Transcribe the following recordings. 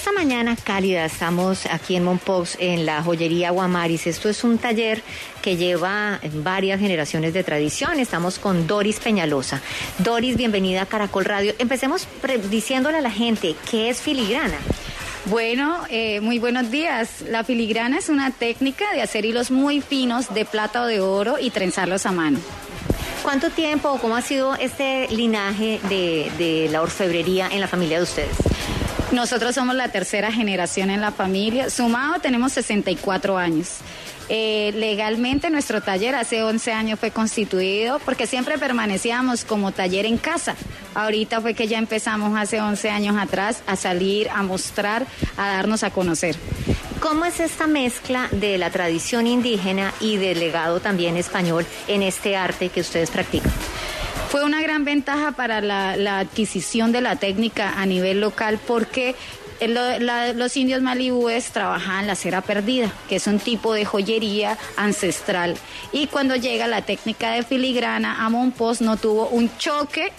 esta mañana cálida estamos aquí en Monpox en la joyería Guamaris. Esto es un taller que lleva varias generaciones de tradición. Estamos con Doris Peñalosa. Doris, bienvenida a Caracol Radio. Empecemos diciéndole a la gente qué es filigrana. Bueno, eh, muy buenos días. La filigrana es una técnica de hacer hilos muy finos de plata o de oro y trenzarlos a mano. ¿Cuánto tiempo o cómo ha sido este linaje de, de la orfebrería en la familia de ustedes? Nosotros somos la tercera generación en la familia. Sumado tenemos 64 años. Eh, legalmente nuestro taller hace 11 años fue constituido porque siempre permanecíamos como taller en casa. Ahorita fue que ya empezamos hace 11 años atrás a salir, a mostrar, a darnos a conocer. ¿Cómo es esta mezcla de la tradición indígena y del legado también español en este arte que ustedes practican? Fue una gran ventaja para la, adquisición de la técnica a nivel local porque los indios malibúes trabajaban la cera perdida, que es un tipo de joyería ancestral. Y cuando llega la técnica de filigrana a Monpós no tuvo un choque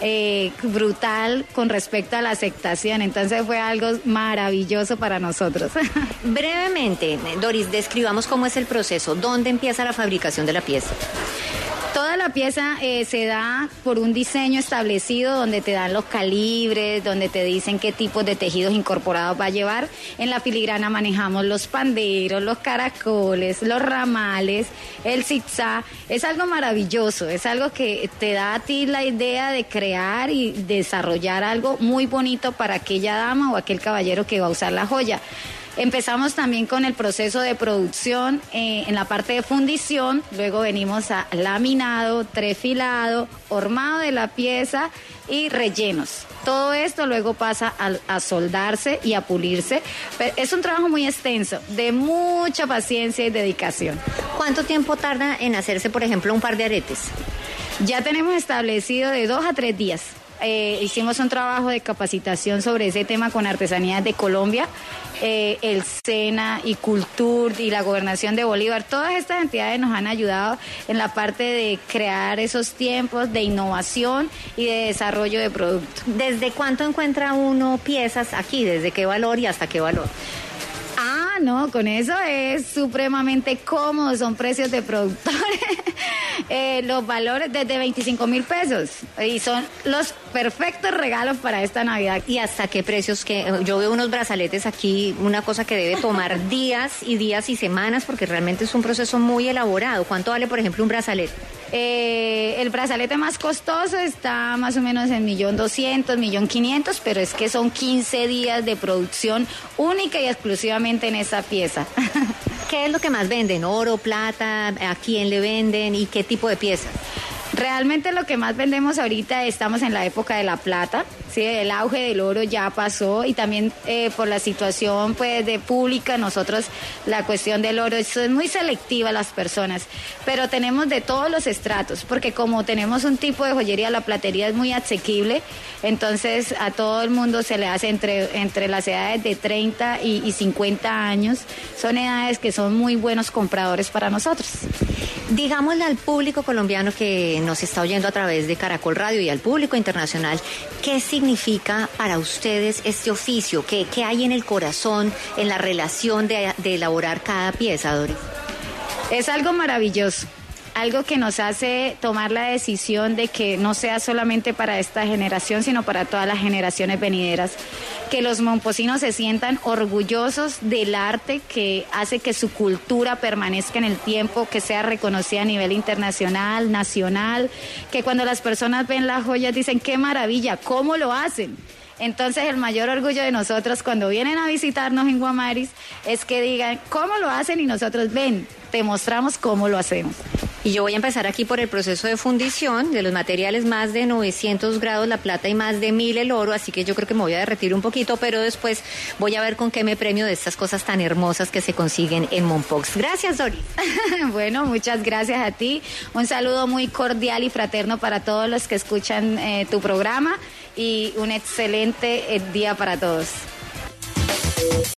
eh, brutal con respecto a la aceptación. Entonces fue algo maravilloso para nosotros. Brevemente, Doris, describamos cómo es el proceso. ¿Dónde empieza la fabricación de la pieza? La pieza eh, se da por un diseño establecido donde te dan los calibres, donde te dicen qué tipos de tejidos incorporados va a llevar. En la filigrana manejamos los panderos, los caracoles, los ramales, el zigzag. Es algo maravilloso, es algo que te da a ti la idea de crear y desarrollar algo muy bonito para aquella dama o aquel caballero que va a usar la joya. Empezamos también con el proceso de producción eh, en la parte de fundición, luego venimos a laminado, trefilado, hormado de la pieza y rellenos. Todo esto luego pasa a, soldarse y a pulirse. es un trabajo muy extenso, de mucha paciencia y dedicación. ¿Cuánto tiempo tarda en hacerse, por ejemplo, un par de aretes? Ya tenemos establecido de dos a tres días. Eh, hicimos un trabajo de capacitación sobre ese tema con Artesanías de Colombia, eh, el SENA y Cultur y la Gobernación de Bolívar. Todas estas entidades nos han ayudado en la parte de crear esos tiempos de innovación y de desarrollo de producto. ¿Desde cuánto encuentra uno piezas aquí? ¿Desde qué valor y hasta qué valor? Ah, no, con eso es supremamente cómodo, son precios de productores. Eh, los valores desde 25 mil pesos y son los perfectos regalos para esta Navidad. ¿Y hasta qué precios? que Yo veo unos brazaletes aquí, una cosa que debe tomar días y días y semanas porque realmente es un proceso muy elaborado. ¿Cuánto vale, por ejemplo, un brazalete? Eh, el brazalete más costoso está más o menos en millón doscientos, millón quinientos, pero es que son 15 días de producción única y exclusivamente en esa pieza. ¿Qué es lo que más venden? ¿Oro, plata? ¿A quién le venden? ¿Y qué tipo de piezas? Realmente lo que más vendemos ahorita estamos en la época de la plata, ¿sí? el auge del oro ya pasó y también eh, por la situación pues de pública nosotros la cuestión del oro eso es muy selectiva las personas, pero tenemos de todos los estratos porque como tenemos un tipo de joyería la platería es muy asequible, entonces a todo el mundo se le hace entre entre las edades de 30 y, y 50 años, son edades que son muy buenos compradores para nosotros. Digámosle al público colombiano que nos está oyendo a través de Caracol Radio y al público internacional, ¿qué significa para ustedes este oficio? ¿Qué, qué hay en el corazón, en la relación de, elaborar cada pieza, Doris? Es algo maravilloso algo que nos hace tomar la decisión de que no sea solamente para esta generación, sino para todas las generaciones venideras. Que los momposinos se sientan orgullosos del arte que hace que su cultura permanezca en el tiempo, que sea reconocida a nivel internacional, nacional, que cuando las personas ven las joyas dicen, qué maravilla, ¿cómo lo hacen? Entonces el mayor orgullo de nosotros cuando vienen a visitarnos en Guamaris es que digan cómo lo hacen y nosotros ven, te mostramos cómo lo hacemos. Y yo voy a empezar aquí por el proceso de fundición de los materiales más de 900 grados la plata y más de 1000 el oro, así que yo creo que me voy a derretir un poquito, pero después voy a ver con qué me premio de estas cosas tan hermosas que se consiguen en Monpox. Gracias, Dori. bueno, muchas gracias a ti. Un saludo muy cordial y fraterno para todos los que escuchan eh, tu programa y un excelente eh, día para todos.